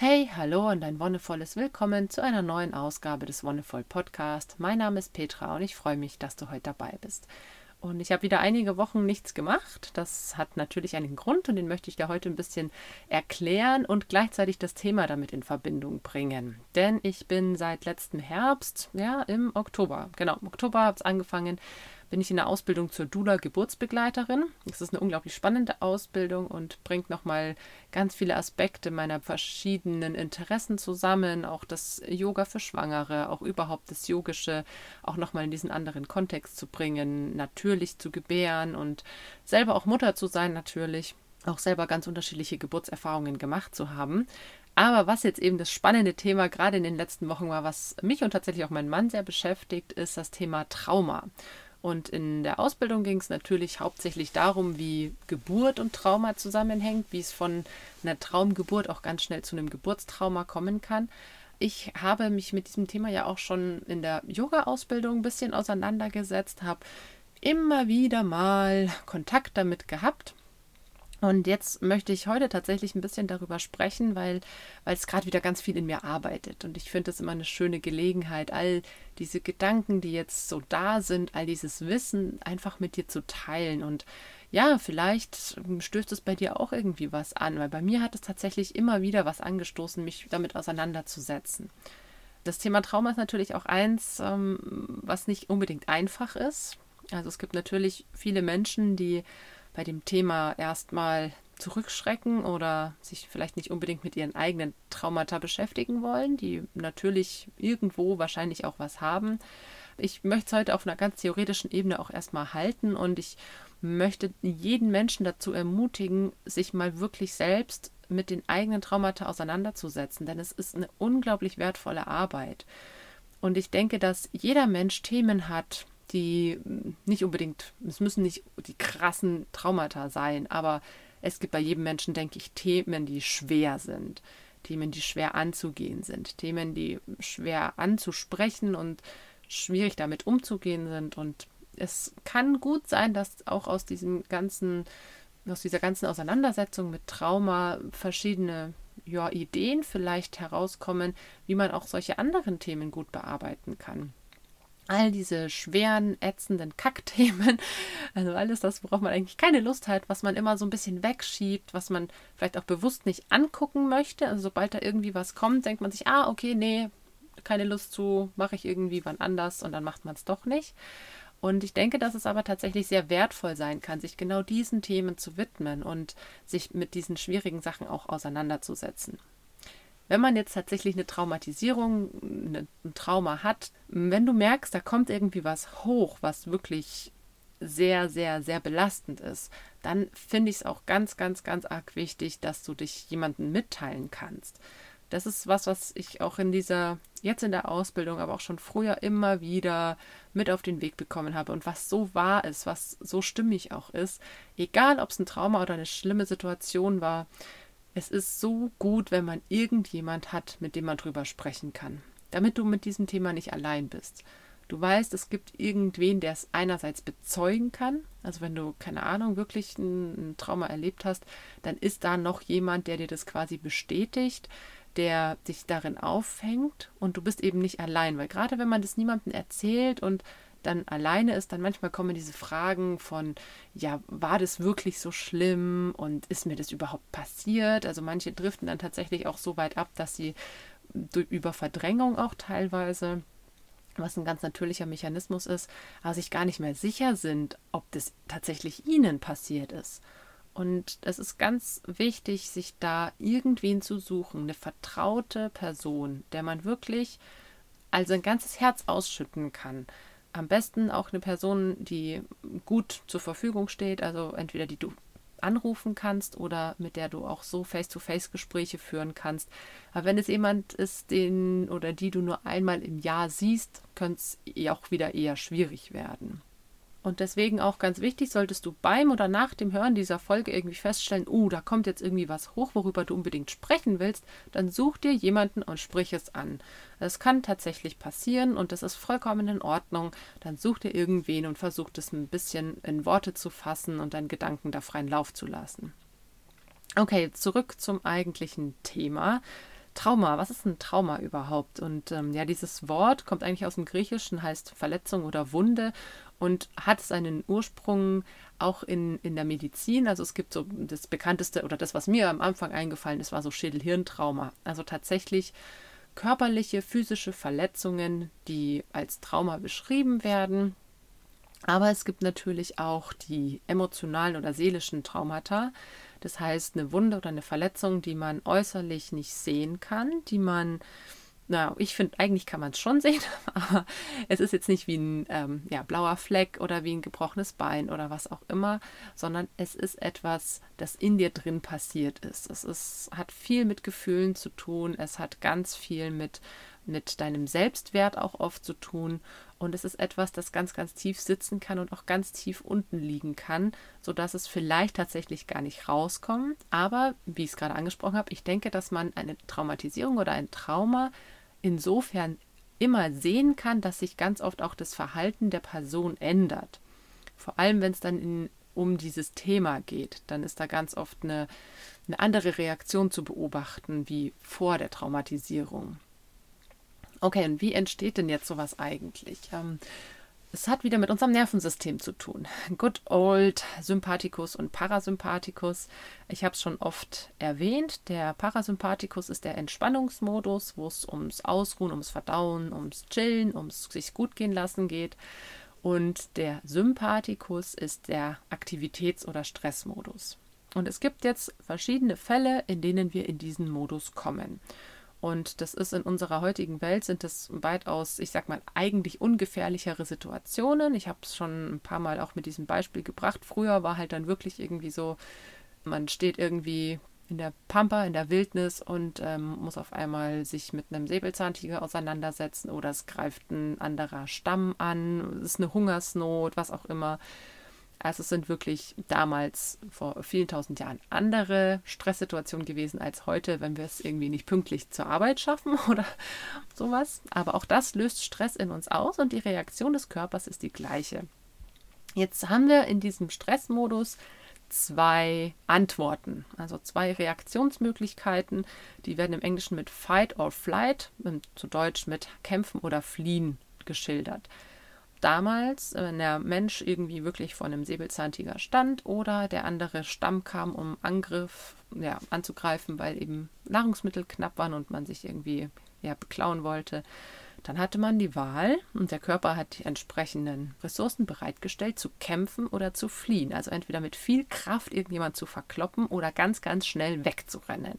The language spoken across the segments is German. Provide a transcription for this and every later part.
Hey, hallo und ein wonnevolles Willkommen zu einer neuen Ausgabe des Wonnevoll Podcast. Mein Name ist Petra und ich freue mich, dass du heute dabei bist. Und ich habe wieder einige Wochen nichts gemacht. Das hat natürlich einen Grund und den möchte ich dir heute ein bisschen erklären und gleichzeitig das Thema damit in Verbindung bringen. Denn ich bin seit letztem Herbst, ja, im Oktober, genau, im Oktober habe es angefangen, bin ich in der Ausbildung zur Dula Geburtsbegleiterin. Das ist eine unglaublich spannende Ausbildung und bringt nochmal ganz viele Aspekte meiner verschiedenen Interessen zusammen. Auch das Yoga für Schwangere, auch überhaupt das Yogische, auch nochmal in diesen anderen Kontext zu bringen, natürlich zu gebären und selber auch Mutter zu sein, natürlich. Auch selber ganz unterschiedliche Geburtserfahrungen gemacht zu haben. Aber was jetzt eben das spannende Thema gerade in den letzten Wochen war, was mich und tatsächlich auch meinen Mann sehr beschäftigt, ist das Thema Trauma. Und in der Ausbildung ging es natürlich hauptsächlich darum, wie Geburt und Trauma zusammenhängt, wie es von einer Traumgeburt auch ganz schnell zu einem Geburtstrauma kommen kann. Ich habe mich mit diesem Thema ja auch schon in der Yoga-Ausbildung ein bisschen auseinandergesetzt, habe immer wieder mal Kontakt damit gehabt und jetzt möchte ich heute tatsächlich ein bisschen darüber sprechen, weil, weil es gerade wieder ganz viel in mir arbeitet. Und ich finde es immer eine schöne Gelegenheit, all diese Gedanken, die jetzt so da sind, all dieses Wissen einfach mit dir zu teilen. Und ja, vielleicht stößt es bei dir auch irgendwie was an, weil bei mir hat es tatsächlich immer wieder was angestoßen, mich damit auseinanderzusetzen. Das Thema Trauma ist natürlich auch eins, ähm, was nicht unbedingt einfach ist. Also es gibt natürlich viele Menschen, die bei dem Thema erstmal zurückschrecken oder sich vielleicht nicht unbedingt mit ihren eigenen Traumata beschäftigen wollen, die natürlich irgendwo wahrscheinlich auch was haben. Ich möchte es heute auf einer ganz theoretischen Ebene auch erstmal halten und ich möchte jeden Menschen dazu ermutigen, sich mal wirklich selbst mit den eigenen Traumata auseinanderzusetzen, denn es ist eine unglaublich wertvolle Arbeit. Und ich denke, dass jeder Mensch Themen hat, die nicht unbedingt, es müssen nicht die krassen Traumata sein, aber es gibt bei jedem Menschen, denke ich, Themen, die schwer sind, Themen, die schwer anzugehen sind, Themen, die schwer anzusprechen und schwierig damit umzugehen sind. Und es kann gut sein, dass auch aus diesem ganzen, aus dieser ganzen Auseinandersetzung mit Trauma verschiedene ja, Ideen vielleicht herauskommen, wie man auch solche anderen Themen gut bearbeiten kann all diese schweren, ätzenden Kackthemen, also alles das, worauf man eigentlich keine Lust hat, was man immer so ein bisschen wegschiebt, was man vielleicht auch bewusst nicht angucken möchte. Also sobald da irgendwie was kommt, denkt man sich, ah, okay, nee, keine Lust zu, mache ich irgendwie wann anders und dann macht man es doch nicht. Und ich denke, dass es aber tatsächlich sehr wertvoll sein kann, sich genau diesen Themen zu widmen und sich mit diesen schwierigen Sachen auch auseinanderzusetzen. Wenn man jetzt tatsächlich eine Traumatisierung, ein Trauma hat, wenn du merkst, da kommt irgendwie was hoch, was wirklich sehr, sehr, sehr belastend ist, dann finde ich es auch ganz, ganz, ganz arg wichtig, dass du dich jemandem mitteilen kannst. Das ist was, was ich auch in dieser, jetzt in der Ausbildung, aber auch schon früher immer wieder mit auf den Weg bekommen habe und was so wahr ist, was so stimmig auch ist, egal ob es ein Trauma oder eine schlimme Situation war, es ist so gut, wenn man irgendjemand hat, mit dem man drüber sprechen kann, damit du mit diesem Thema nicht allein bist. Du weißt, es gibt irgendwen, der es einerseits bezeugen kann. Also wenn du, keine Ahnung, wirklich ein, ein Trauma erlebt hast, dann ist da noch jemand, der dir das quasi bestätigt, der dich darin aufhängt und du bist eben nicht allein. Weil gerade wenn man das niemandem erzählt und dann alleine ist, dann manchmal kommen diese Fragen von, ja, war das wirklich so schlimm und ist mir das überhaupt passiert? Also manche driften dann tatsächlich auch so weit ab, dass sie über Verdrängung auch teilweise was ein ganz natürlicher Mechanismus ist, aber sich gar nicht mehr sicher sind, ob das tatsächlich ihnen passiert ist. Und es ist ganz wichtig, sich da irgendwen zu suchen, eine vertraute Person, der man wirklich also ein ganzes Herz ausschütten kann am besten auch eine Person, die gut zur Verfügung steht, also entweder die du anrufen kannst oder mit der du auch so Face-to-Face-Gespräche führen kannst. Aber wenn es jemand ist, den oder die du nur einmal im Jahr siehst, könnte es auch wieder eher schwierig werden. Und deswegen auch ganz wichtig, solltest du beim oder nach dem Hören dieser Folge irgendwie feststellen, uh, da kommt jetzt irgendwie was hoch, worüber du unbedingt sprechen willst, dann such dir jemanden und sprich es an. Es kann tatsächlich passieren und das ist vollkommen in Ordnung. Dann such dir irgendwen und versuch das ein bisschen in Worte zu fassen und deinen Gedanken da freien Lauf zu lassen. Okay, zurück zum eigentlichen Thema. Trauma, was ist ein Trauma überhaupt? Und ähm, ja, dieses Wort kommt eigentlich aus dem Griechischen, heißt Verletzung oder Wunde und hat seinen Ursprung auch in, in der Medizin. Also es gibt so das bekannteste oder das, was mir am Anfang eingefallen ist, war so Schädel-Hirntrauma. Also tatsächlich körperliche, physische Verletzungen, die als Trauma beschrieben werden. Aber es gibt natürlich auch die emotionalen oder seelischen Traumata. Das heißt, eine Wunde oder eine Verletzung, die man äußerlich nicht sehen kann, die man na, ich finde, eigentlich kann man es schon sehen, aber es ist jetzt nicht wie ein ähm, ja, blauer Fleck oder wie ein gebrochenes Bein oder was auch immer, sondern es ist etwas, das in dir drin passiert ist. Es ist, hat viel mit Gefühlen zu tun, es hat ganz viel mit, mit deinem Selbstwert auch oft zu tun und es ist etwas, das ganz, ganz tief sitzen kann und auch ganz tief unten liegen kann, sodass es vielleicht tatsächlich gar nicht rauskommt. Aber, wie ich es gerade angesprochen habe, ich denke, dass man eine Traumatisierung oder ein Trauma insofern immer sehen kann, dass sich ganz oft auch das Verhalten der Person ändert. Vor allem, wenn es dann in, um dieses Thema geht, dann ist da ganz oft eine, eine andere Reaktion zu beobachten wie vor der Traumatisierung. Okay, und wie entsteht denn jetzt sowas eigentlich? Ähm, es hat wieder mit unserem Nervensystem zu tun. Good old Sympathikus und Parasympathikus. Ich habe es schon oft erwähnt. Der Parasympathikus ist der Entspannungsmodus, wo es ums Ausruhen, ums Verdauen, ums Chillen, ums sich gut gehen lassen geht. Und der Sympathikus ist der Aktivitäts- oder Stressmodus. Und es gibt jetzt verschiedene Fälle, in denen wir in diesen Modus kommen. Und das ist in unserer heutigen Welt, sind das weitaus, ich sag mal, eigentlich ungefährlichere Situationen. Ich habe es schon ein paar Mal auch mit diesem Beispiel gebracht. Früher war halt dann wirklich irgendwie so, man steht irgendwie in der Pampa, in der Wildnis und ähm, muss auf einmal sich mit einem Säbelzahntiger auseinandersetzen oder es greift ein anderer Stamm an, es ist eine Hungersnot, was auch immer. Also es sind wirklich damals vor vielen tausend Jahren andere Stresssituationen gewesen als heute, wenn wir es irgendwie nicht pünktlich zur Arbeit schaffen oder sowas. Aber auch das löst Stress in uns aus und die Reaktion des Körpers ist die gleiche. Jetzt haben wir in diesem Stressmodus zwei Antworten, also zwei Reaktionsmöglichkeiten. Die werden im Englischen mit Fight or Flight, zu Deutsch mit Kämpfen oder Fliehen geschildert damals, wenn der Mensch irgendwie wirklich vor einem Säbelzahntiger stand oder der andere Stamm kam, um Angriff ja, anzugreifen, weil eben Nahrungsmittel knapp waren und man sich irgendwie ja, beklauen wollte, dann hatte man die Wahl und der Körper hat die entsprechenden Ressourcen bereitgestellt, zu kämpfen oder zu fliehen. Also entweder mit viel Kraft irgendjemand zu verkloppen oder ganz, ganz schnell wegzurennen.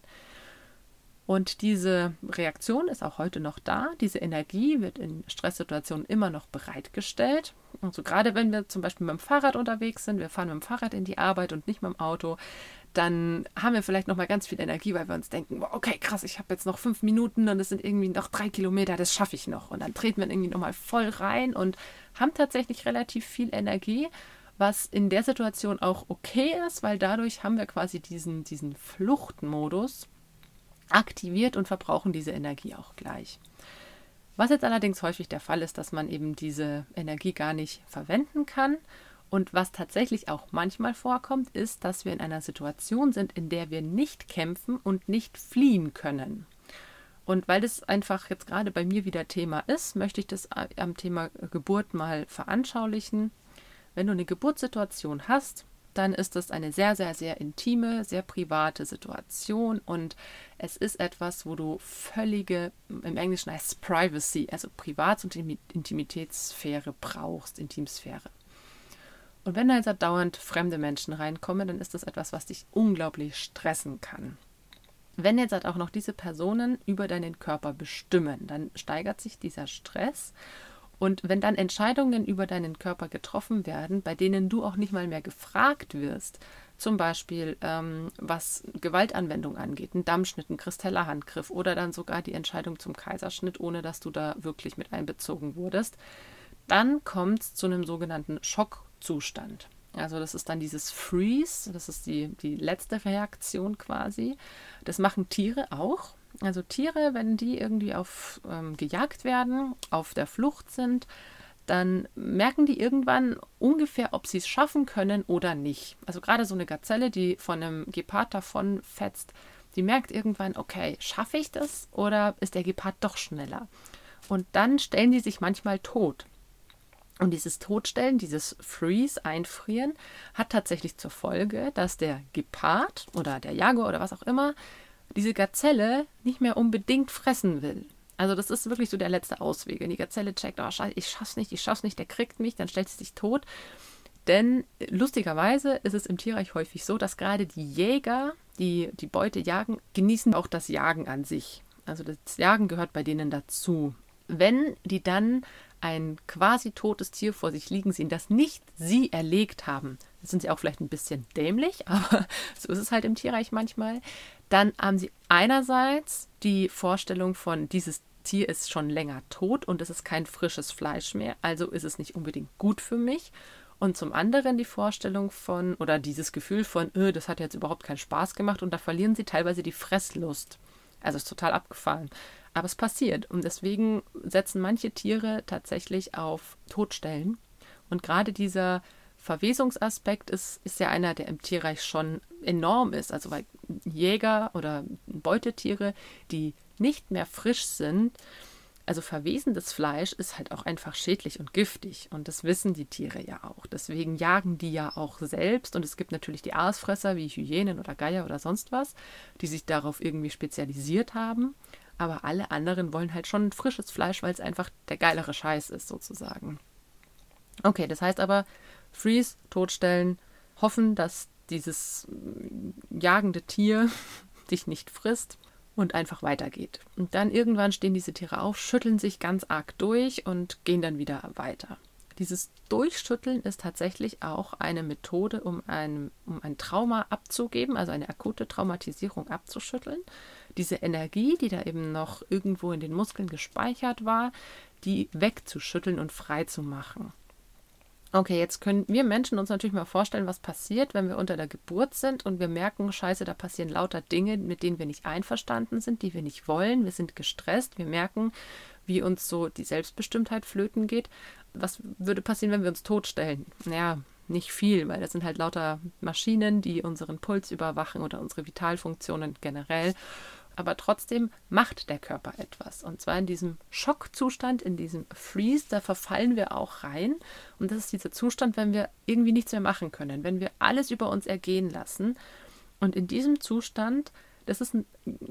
Und diese Reaktion ist auch heute noch da. Diese Energie wird in Stresssituationen immer noch bereitgestellt. Also gerade wenn wir zum Beispiel mit dem Fahrrad unterwegs sind, wir fahren mit dem Fahrrad in die Arbeit und nicht mit dem Auto, dann haben wir vielleicht noch mal ganz viel Energie, weil wir uns denken, okay, krass, ich habe jetzt noch fünf Minuten und es sind irgendwie noch drei Kilometer, das schaffe ich noch. Und dann treten wir irgendwie noch mal voll rein und haben tatsächlich relativ viel Energie, was in der Situation auch okay ist, weil dadurch haben wir quasi diesen, diesen Fluchtmodus aktiviert und verbrauchen diese Energie auch gleich. Was jetzt allerdings häufig der Fall ist, dass man eben diese Energie gar nicht verwenden kann. Und was tatsächlich auch manchmal vorkommt, ist, dass wir in einer Situation sind, in der wir nicht kämpfen und nicht fliehen können. Und weil das einfach jetzt gerade bei mir wieder Thema ist, möchte ich das am Thema Geburt mal veranschaulichen. Wenn du eine Geburtssituation hast, dann ist es eine sehr, sehr, sehr intime, sehr private Situation und es ist etwas, wo du völlige, im Englischen heißt es Privacy, also Privats- und Intimitätssphäre brauchst, Intimsphäre. Und wenn da jetzt dauernd fremde Menschen reinkommen, dann ist das etwas, was dich unglaublich stressen kann. Wenn jetzt halt auch noch diese Personen über deinen Körper bestimmen, dann steigert sich dieser Stress und wenn dann Entscheidungen über deinen Körper getroffen werden, bei denen du auch nicht mal mehr gefragt wirst, zum Beispiel ähm, was Gewaltanwendung angeht, ein Dammschnitt, ein kristeller Handgriff oder dann sogar die Entscheidung zum Kaiserschnitt, ohne dass du da wirklich mit einbezogen wurdest, dann kommt es zu einem sogenannten Schockzustand. Also das ist dann dieses Freeze, das ist die, die letzte Reaktion quasi. Das machen Tiere auch. Also Tiere, wenn die irgendwie auf ähm, gejagt werden, auf der Flucht sind, dann merken die irgendwann ungefähr, ob sie es schaffen können oder nicht. Also gerade so eine Gazelle, die von einem Gepard davon fetzt, Die merkt irgendwann, okay, schaffe ich das oder ist der Gepard doch schneller? Und dann stellen die sich manchmal tot. Und dieses Totstellen, dieses Freeze, Einfrieren, hat tatsächlich zur Folge, dass der Gepard oder der Jaguar oder was auch immer diese Gazelle nicht mehr unbedingt fressen will. Also das ist wirklich so der letzte Ausweg. Wenn die Gazelle checkt, oh, scheiße, ich schaff's nicht, ich schaff's nicht, der kriegt mich, dann stellt sie sich tot. Denn lustigerweise ist es im Tierreich häufig so, dass gerade die Jäger, die die Beute jagen, genießen auch das Jagen an sich. Also das Jagen gehört bei denen dazu. Wenn die dann ein quasi totes Tier vor sich liegen sehen, das nicht sie erlegt haben, sind sie auch vielleicht ein bisschen dämlich, aber so ist es halt im Tierreich manchmal, dann haben sie einerseits die Vorstellung von, dieses Tier ist schon länger tot und es ist kein frisches Fleisch mehr, also ist es nicht unbedingt gut für mich. Und zum anderen die Vorstellung von, oder dieses Gefühl von, öh, das hat jetzt überhaupt keinen Spaß gemacht und da verlieren sie teilweise die Fresslust. Also ist total abgefallen. Aber es passiert. Und deswegen setzen manche Tiere tatsächlich auf Todstellen. Und gerade dieser Verwesungsaspekt ist, ist ja einer, der im Tierreich schon enorm ist. Also weil Jäger oder Beutetiere, die nicht mehr frisch sind, also verwesendes Fleisch ist halt auch einfach schädlich und giftig. Und das wissen die Tiere ja auch. Deswegen jagen die ja auch selbst. Und es gibt natürlich die Aasfresser wie Hyänen oder Geier oder sonst was, die sich darauf irgendwie spezialisiert haben. Aber alle anderen wollen halt schon frisches Fleisch, weil es einfach der geilere Scheiß ist, sozusagen. Okay, das heißt aber, Freeze, totstellen, hoffen, dass dieses jagende Tier dich nicht frisst und einfach weitergeht. Und dann irgendwann stehen diese Tiere auf, schütteln sich ganz arg durch und gehen dann wieder weiter. Dieses Durchschütteln ist tatsächlich auch eine Methode, um ein, um ein Trauma abzugeben, also eine akute Traumatisierung abzuschütteln. Diese Energie, die da eben noch irgendwo in den Muskeln gespeichert war, die wegzuschütteln und frei zu machen. Okay, jetzt können wir Menschen uns natürlich mal vorstellen, was passiert, wenn wir unter der Geburt sind und wir merken, scheiße, da passieren lauter Dinge, mit denen wir nicht einverstanden sind, die wir nicht wollen. Wir sind gestresst, wir merken, wie uns so die Selbstbestimmtheit flöten geht. Was würde passieren, wenn wir uns totstellen? Naja, nicht viel, weil das sind halt lauter Maschinen, die unseren Puls überwachen oder unsere Vitalfunktionen generell aber trotzdem macht der Körper etwas. Und zwar in diesem Schockzustand, in diesem Freeze, da verfallen wir auch rein. Und das ist dieser Zustand, wenn wir irgendwie nichts mehr machen können, wenn wir alles über uns ergehen lassen. Und in diesem Zustand das ist ein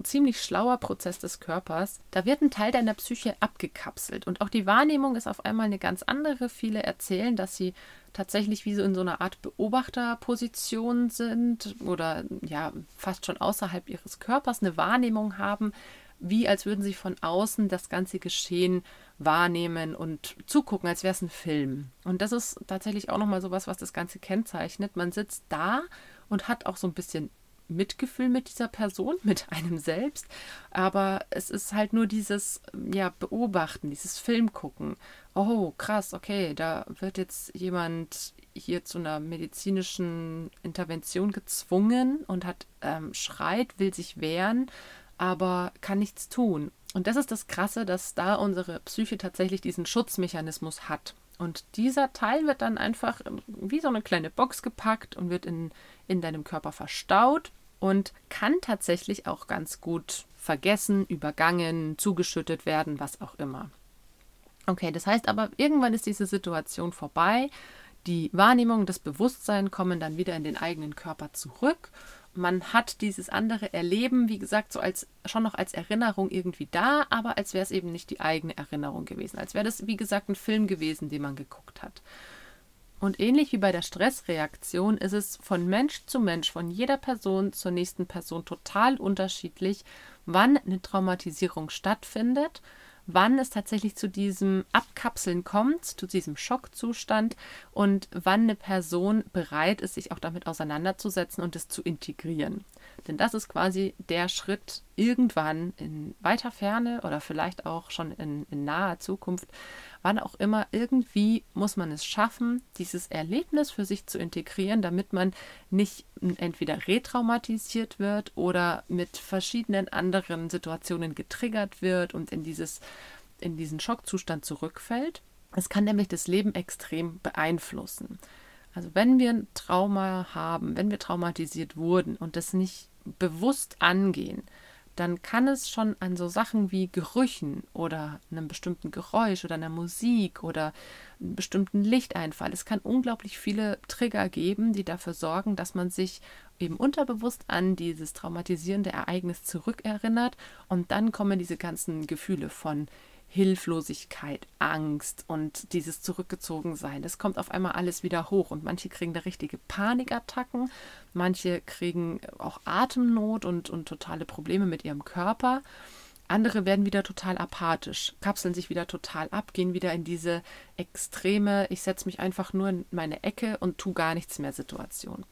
ziemlich schlauer Prozess des Körpers. Da wird ein Teil deiner Psyche abgekapselt und auch die Wahrnehmung ist auf einmal eine ganz andere. Viele erzählen, dass sie tatsächlich wie so in so einer Art Beobachterposition sind oder ja fast schon außerhalb ihres Körpers eine Wahrnehmung haben, wie als würden sie von außen das ganze Geschehen wahrnehmen und zugucken, als wäre es ein Film. Und das ist tatsächlich auch nochmal sowas, was das Ganze kennzeichnet. Man sitzt da und hat auch so ein bisschen Mitgefühl mit dieser Person, mit einem selbst, aber es ist halt nur dieses ja beobachten, dieses Film gucken. Oh, krass, okay, da wird jetzt jemand hier zu einer medizinischen Intervention gezwungen und hat ähm, schreit, will sich wehren, aber kann nichts tun. Und das ist das Krasse, dass da unsere Psyche tatsächlich diesen Schutzmechanismus hat. Und dieser Teil wird dann einfach wie so eine kleine Box gepackt und wird in, in deinem Körper verstaut und kann tatsächlich auch ganz gut vergessen, übergangen, zugeschüttet werden, was auch immer. Okay, das heißt aber, irgendwann ist diese Situation vorbei. Die Wahrnehmung, das Bewusstsein kommen dann wieder in den eigenen Körper zurück. Man hat dieses andere Erleben, wie gesagt, so als schon noch als Erinnerung irgendwie da, aber als wäre es eben nicht die eigene Erinnerung gewesen. Als wäre das, wie gesagt, ein Film gewesen, den man geguckt hat. Und ähnlich wie bei der Stressreaktion ist es von Mensch zu Mensch, von jeder Person zur nächsten Person total unterschiedlich, wann eine Traumatisierung stattfindet, wann es tatsächlich zu diesem Abkapseln kommt, zu diesem Schockzustand und wann eine Person bereit ist, sich auch damit auseinanderzusetzen und es zu integrieren. Denn das ist quasi der Schritt irgendwann in weiter Ferne oder vielleicht auch schon in, in naher Zukunft, wann auch immer, irgendwie muss man es schaffen, dieses Erlebnis für sich zu integrieren, damit man nicht entweder retraumatisiert wird oder mit verschiedenen anderen Situationen getriggert wird und in dieses in diesen Schockzustand zurückfällt. Es kann nämlich das Leben extrem beeinflussen. Also wenn wir ein Trauma haben, wenn wir traumatisiert wurden und das nicht bewusst angehen, dann kann es schon an so Sachen wie Gerüchen oder einem bestimmten Geräusch oder einer Musik oder einem bestimmten Lichteinfall. Es kann unglaublich viele Trigger geben, die dafür sorgen, dass man sich eben unterbewusst an dieses traumatisierende Ereignis zurückerinnert und dann kommen diese ganzen Gefühle von Hilflosigkeit, Angst und dieses Zurückgezogensein. Das kommt auf einmal alles wieder hoch und manche kriegen da richtige Panikattacken, manche kriegen auch Atemnot und, und totale Probleme mit ihrem Körper. Andere werden wieder total apathisch, kapseln sich wieder total ab, gehen wieder in diese extreme, ich setze mich einfach nur in meine Ecke und tu gar nichts mehr Situation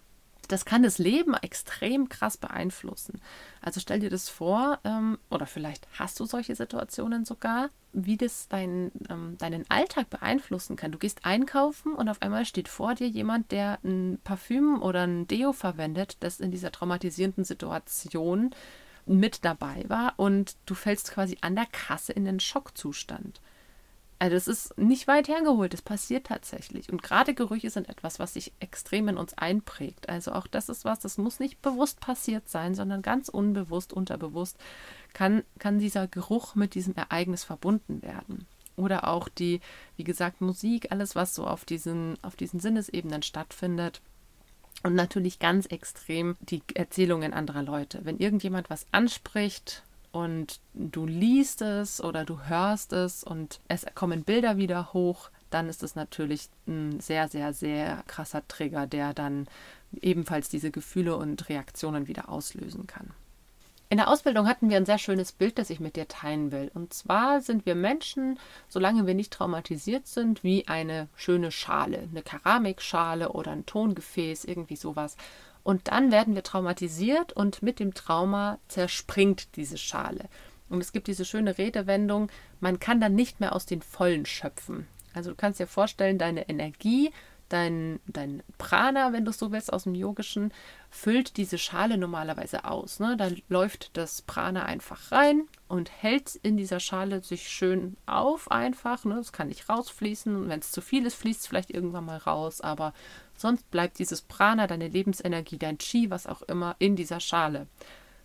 das kann das Leben extrem krass beeinflussen. Also stell dir das vor, ähm, oder vielleicht hast du solche Situationen sogar, wie das dein, ähm, deinen Alltag beeinflussen kann. Du gehst einkaufen und auf einmal steht vor dir jemand, der ein Parfüm oder ein Deo verwendet, das in dieser traumatisierenden Situation mit dabei war und du fällst quasi an der Kasse in den Schockzustand. Also das ist nicht weit hergeholt, das passiert tatsächlich. Und gerade Gerüche sind etwas, was sich extrem in uns einprägt. Also auch das ist was, das muss nicht bewusst passiert sein, sondern ganz unbewusst, unterbewusst kann, kann dieser Geruch mit diesem Ereignis verbunden werden. Oder auch die, wie gesagt, Musik, alles, was so auf diesen, auf diesen Sinnesebenen stattfindet. Und natürlich ganz extrem die Erzählungen anderer Leute. Wenn irgendjemand was anspricht, und du liest es oder du hörst es und es kommen Bilder wieder hoch, dann ist es natürlich ein sehr, sehr, sehr krasser Trigger, der dann ebenfalls diese Gefühle und Reaktionen wieder auslösen kann. In der Ausbildung hatten wir ein sehr schönes Bild, das ich mit dir teilen will. Und zwar sind wir Menschen, solange wir nicht traumatisiert sind, wie eine schöne Schale, eine Keramikschale oder ein Tongefäß, irgendwie sowas. Und dann werden wir traumatisiert und mit dem Trauma zerspringt diese Schale. Und es gibt diese schöne Redewendung, man kann dann nicht mehr aus den Vollen schöpfen. Also du kannst dir vorstellen, deine Energie, dein, dein Prana, wenn du es so willst, aus dem Yogischen, füllt diese Schale normalerweise aus. Ne? Da läuft das Prana einfach rein und hält in dieser Schale sich schön auf einfach. Ne? Es kann nicht rausfließen. Wenn es zu viel ist, fließt es vielleicht irgendwann mal raus. Aber Sonst bleibt dieses Prana, deine Lebensenergie, dein Chi, was auch immer, in dieser Schale.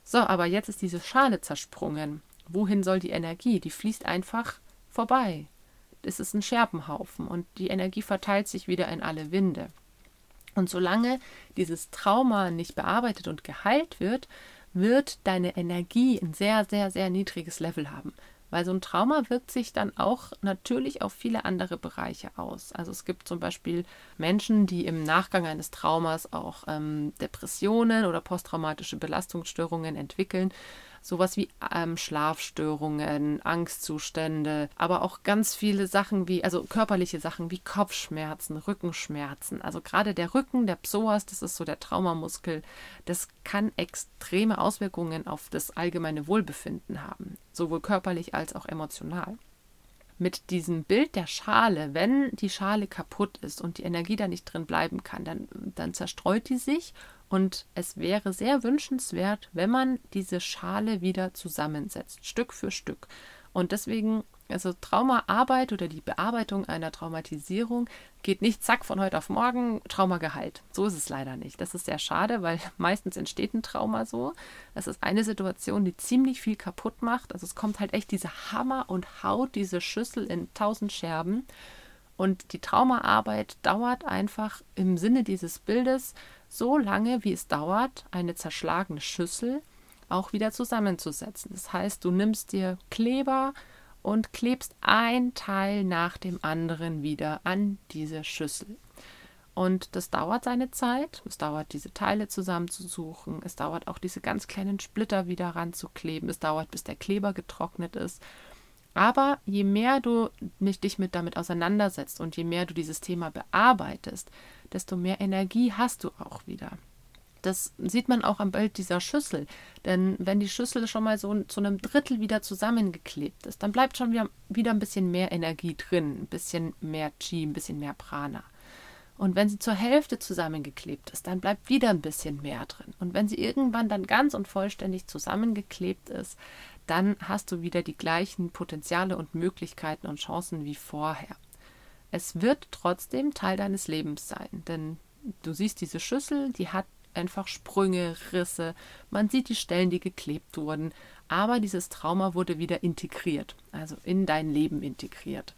So, aber jetzt ist diese Schale zersprungen. Wohin soll die Energie? Die fließt einfach vorbei. Es ist ein Scherbenhaufen und die Energie verteilt sich wieder in alle Winde. Und solange dieses Trauma nicht bearbeitet und geheilt wird, wird deine Energie ein sehr, sehr, sehr niedriges Level haben. Weil so ein Trauma wirkt sich dann auch natürlich auf viele andere Bereiche aus. Also es gibt zum Beispiel Menschen, die im Nachgang eines Traumas auch ähm, Depressionen oder posttraumatische Belastungsstörungen entwickeln sowas wie ähm, Schlafstörungen, Angstzustände, aber auch ganz viele Sachen wie, also körperliche Sachen wie Kopfschmerzen, Rückenschmerzen. Also gerade der Rücken, der Psoas, das ist so der Traumamuskel, das kann extreme Auswirkungen auf das allgemeine Wohlbefinden haben, sowohl körperlich als auch emotional mit diesem Bild der Schale, wenn die Schale kaputt ist und die Energie da nicht drin bleiben kann, dann, dann zerstreut die sich und es wäre sehr wünschenswert, wenn man diese Schale wieder zusammensetzt, Stück für Stück. Und deswegen, also Traumaarbeit oder die Bearbeitung einer Traumatisierung geht nicht zack von heute auf morgen Trauma geheilt. So ist es leider nicht. Das ist sehr schade, weil meistens entsteht ein Trauma so. Es ist eine Situation, die ziemlich viel kaputt macht. Also es kommt halt echt diese Hammer und haut diese Schüssel in tausend Scherben. Und die Traumaarbeit dauert einfach im Sinne dieses Bildes so lange, wie es dauert, eine zerschlagene Schüssel auch wieder zusammenzusetzen. Das heißt, du nimmst dir Kleber und klebst ein Teil nach dem anderen wieder an diese Schüssel. Und das dauert seine Zeit. Es dauert, diese Teile zusammenzusuchen. Es dauert auch, diese ganz kleinen Splitter wieder ranzukleben. Es dauert, bis der Kleber getrocknet ist. Aber je mehr du dich mit damit auseinandersetzt und je mehr du dieses Thema bearbeitest, desto mehr Energie hast du auch wieder. Das sieht man auch am Bild dieser Schüssel. Denn wenn die Schüssel schon mal so zu einem Drittel wieder zusammengeklebt ist, dann bleibt schon wieder, ein bisschen mehr Energie drin, ein bisschen mehr Chi, ein bisschen mehr Prana. Und wenn sie zur Hälfte zusammengeklebt ist, dann bleibt wieder ein bisschen mehr drin. Und wenn sie irgendwann dann ganz und vollständig zusammengeklebt ist, dann hast du wieder die gleichen Potenziale und Möglichkeiten und Chancen wie vorher. Es wird trotzdem Teil deines Lebens sein, denn du siehst diese Schüssel, die hat einfach Sprünge, Risse, man sieht die Stellen, die geklebt wurden, aber dieses Trauma wurde wieder integriert, also in dein Leben integriert.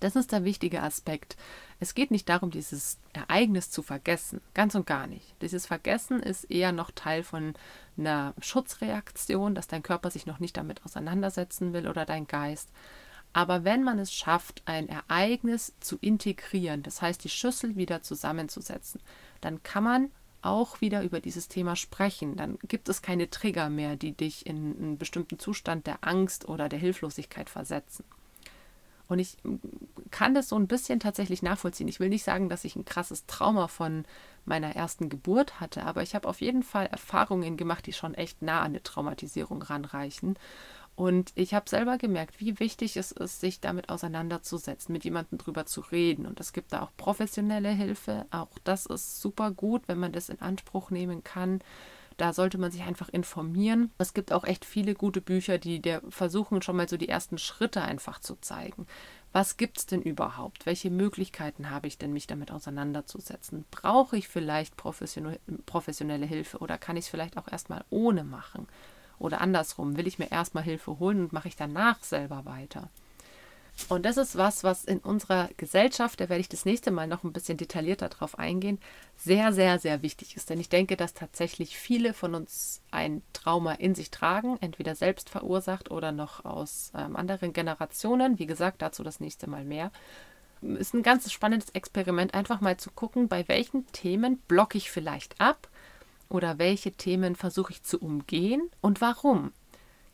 Das ist der wichtige Aspekt. Es geht nicht darum, dieses Ereignis zu vergessen, ganz und gar nicht. Dieses Vergessen ist eher noch Teil von einer Schutzreaktion, dass dein Körper sich noch nicht damit auseinandersetzen will oder dein Geist. Aber wenn man es schafft, ein Ereignis zu integrieren, das heißt die Schüssel wieder zusammenzusetzen, dann kann man auch wieder über dieses Thema sprechen. Dann gibt es keine Trigger mehr, die dich in einen bestimmten Zustand der Angst oder der Hilflosigkeit versetzen. Und ich kann das so ein bisschen tatsächlich nachvollziehen. Ich will nicht sagen, dass ich ein krasses Trauma von meiner ersten Geburt hatte, aber ich habe auf jeden Fall Erfahrungen gemacht, die schon echt nah an eine Traumatisierung ranreichen. Und ich habe selber gemerkt, wie wichtig es ist, sich damit auseinanderzusetzen, mit jemandem drüber zu reden. Und es gibt da auch professionelle Hilfe. Auch das ist super gut, wenn man das in Anspruch nehmen kann. Da sollte man sich einfach informieren. Es gibt auch echt viele gute Bücher, die dir versuchen, schon mal so die ersten Schritte einfach zu zeigen. Was gibt es denn überhaupt? Welche Möglichkeiten habe ich denn, mich damit auseinanderzusetzen? Brauche ich vielleicht professionelle Hilfe oder kann ich es vielleicht auch erstmal ohne machen? Oder andersrum, will ich mir erstmal Hilfe holen und mache ich danach selber weiter? Und das ist was, was in unserer Gesellschaft, da werde ich das nächste Mal noch ein bisschen detaillierter drauf eingehen, sehr, sehr, sehr wichtig ist. Denn ich denke, dass tatsächlich viele von uns ein Trauma in sich tragen, entweder selbst verursacht oder noch aus ähm, anderen Generationen. Wie gesagt, dazu das nächste Mal mehr. Ist ein ganz spannendes Experiment, einfach mal zu gucken, bei welchen Themen blocke ich vielleicht ab oder welche Themen versuche ich zu umgehen und warum.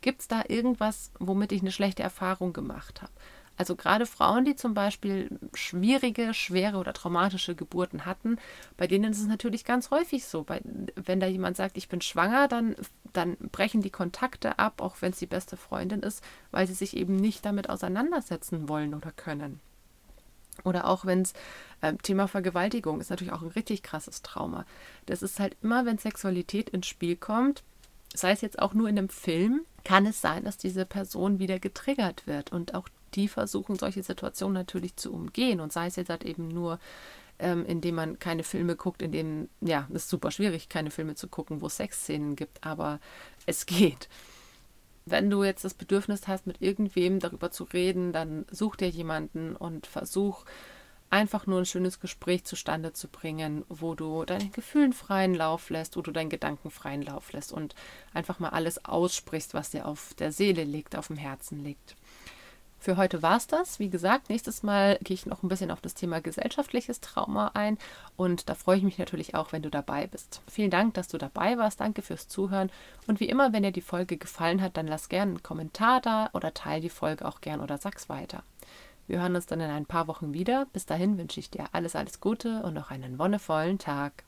Gibt es da irgendwas, womit ich eine schlechte Erfahrung gemacht habe? Also gerade Frauen, die zum Beispiel schwierige, schwere oder traumatische Geburten hatten, bei denen ist es natürlich ganz häufig so. Bei, wenn da jemand sagt, ich bin schwanger, dann, dann brechen die Kontakte ab, auch wenn es die beste Freundin ist, weil sie sich eben nicht damit auseinandersetzen wollen oder können. Oder auch wenn es äh, Thema Vergewaltigung ist natürlich auch ein richtig krasses Trauma. Das ist halt immer, wenn Sexualität ins Spiel kommt, sei es jetzt auch nur in einem Film, kann es sein, dass diese Person wieder getriggert wird. Und auch die versuchen solche Situationen natürlich zu umgehen und sei es jetzt halt eben nur, ähm, indem man keine Filme guckt, in denen, ja, es ist super schwierig, keine Filme zu gucken, wo es Sexszenen gibt, aber es geht. Wenn du jetzt das Bedürfnis hast, mit irgendwem darüber zu reden, dann such dir jemanden und versuch einfach nur ein schönes Gespräch zustande zu bringen, wo du deinen Gefühlen freien Lauf lässt, wo du deinen Gedanken freien Lauf lässt und einfach mal alles aussprichst, was dir auf der Seele liegt, auf dem Herzen liegt. Für heute war es das. Wie gesagt, nächstes Mal gehe ich noch ein bisschen auf das Thema gesellschaftliches Trauma ein und da freue ich mich natürlich auch, wenn du dabei bist. Vielen Dank, dass du dabei warst. Danke fürs Zuhören und wie immer, wenn dir die Folge gefallen hat, dann lass gerne einen Kommentar da oder teile die Folge auch gern oder sag's weiter. Wir hören uns dann in ein paar Wochen wieder. Bis dahin wünsche ich dir alles, alles Gute und noch einen wonnevollen Tag.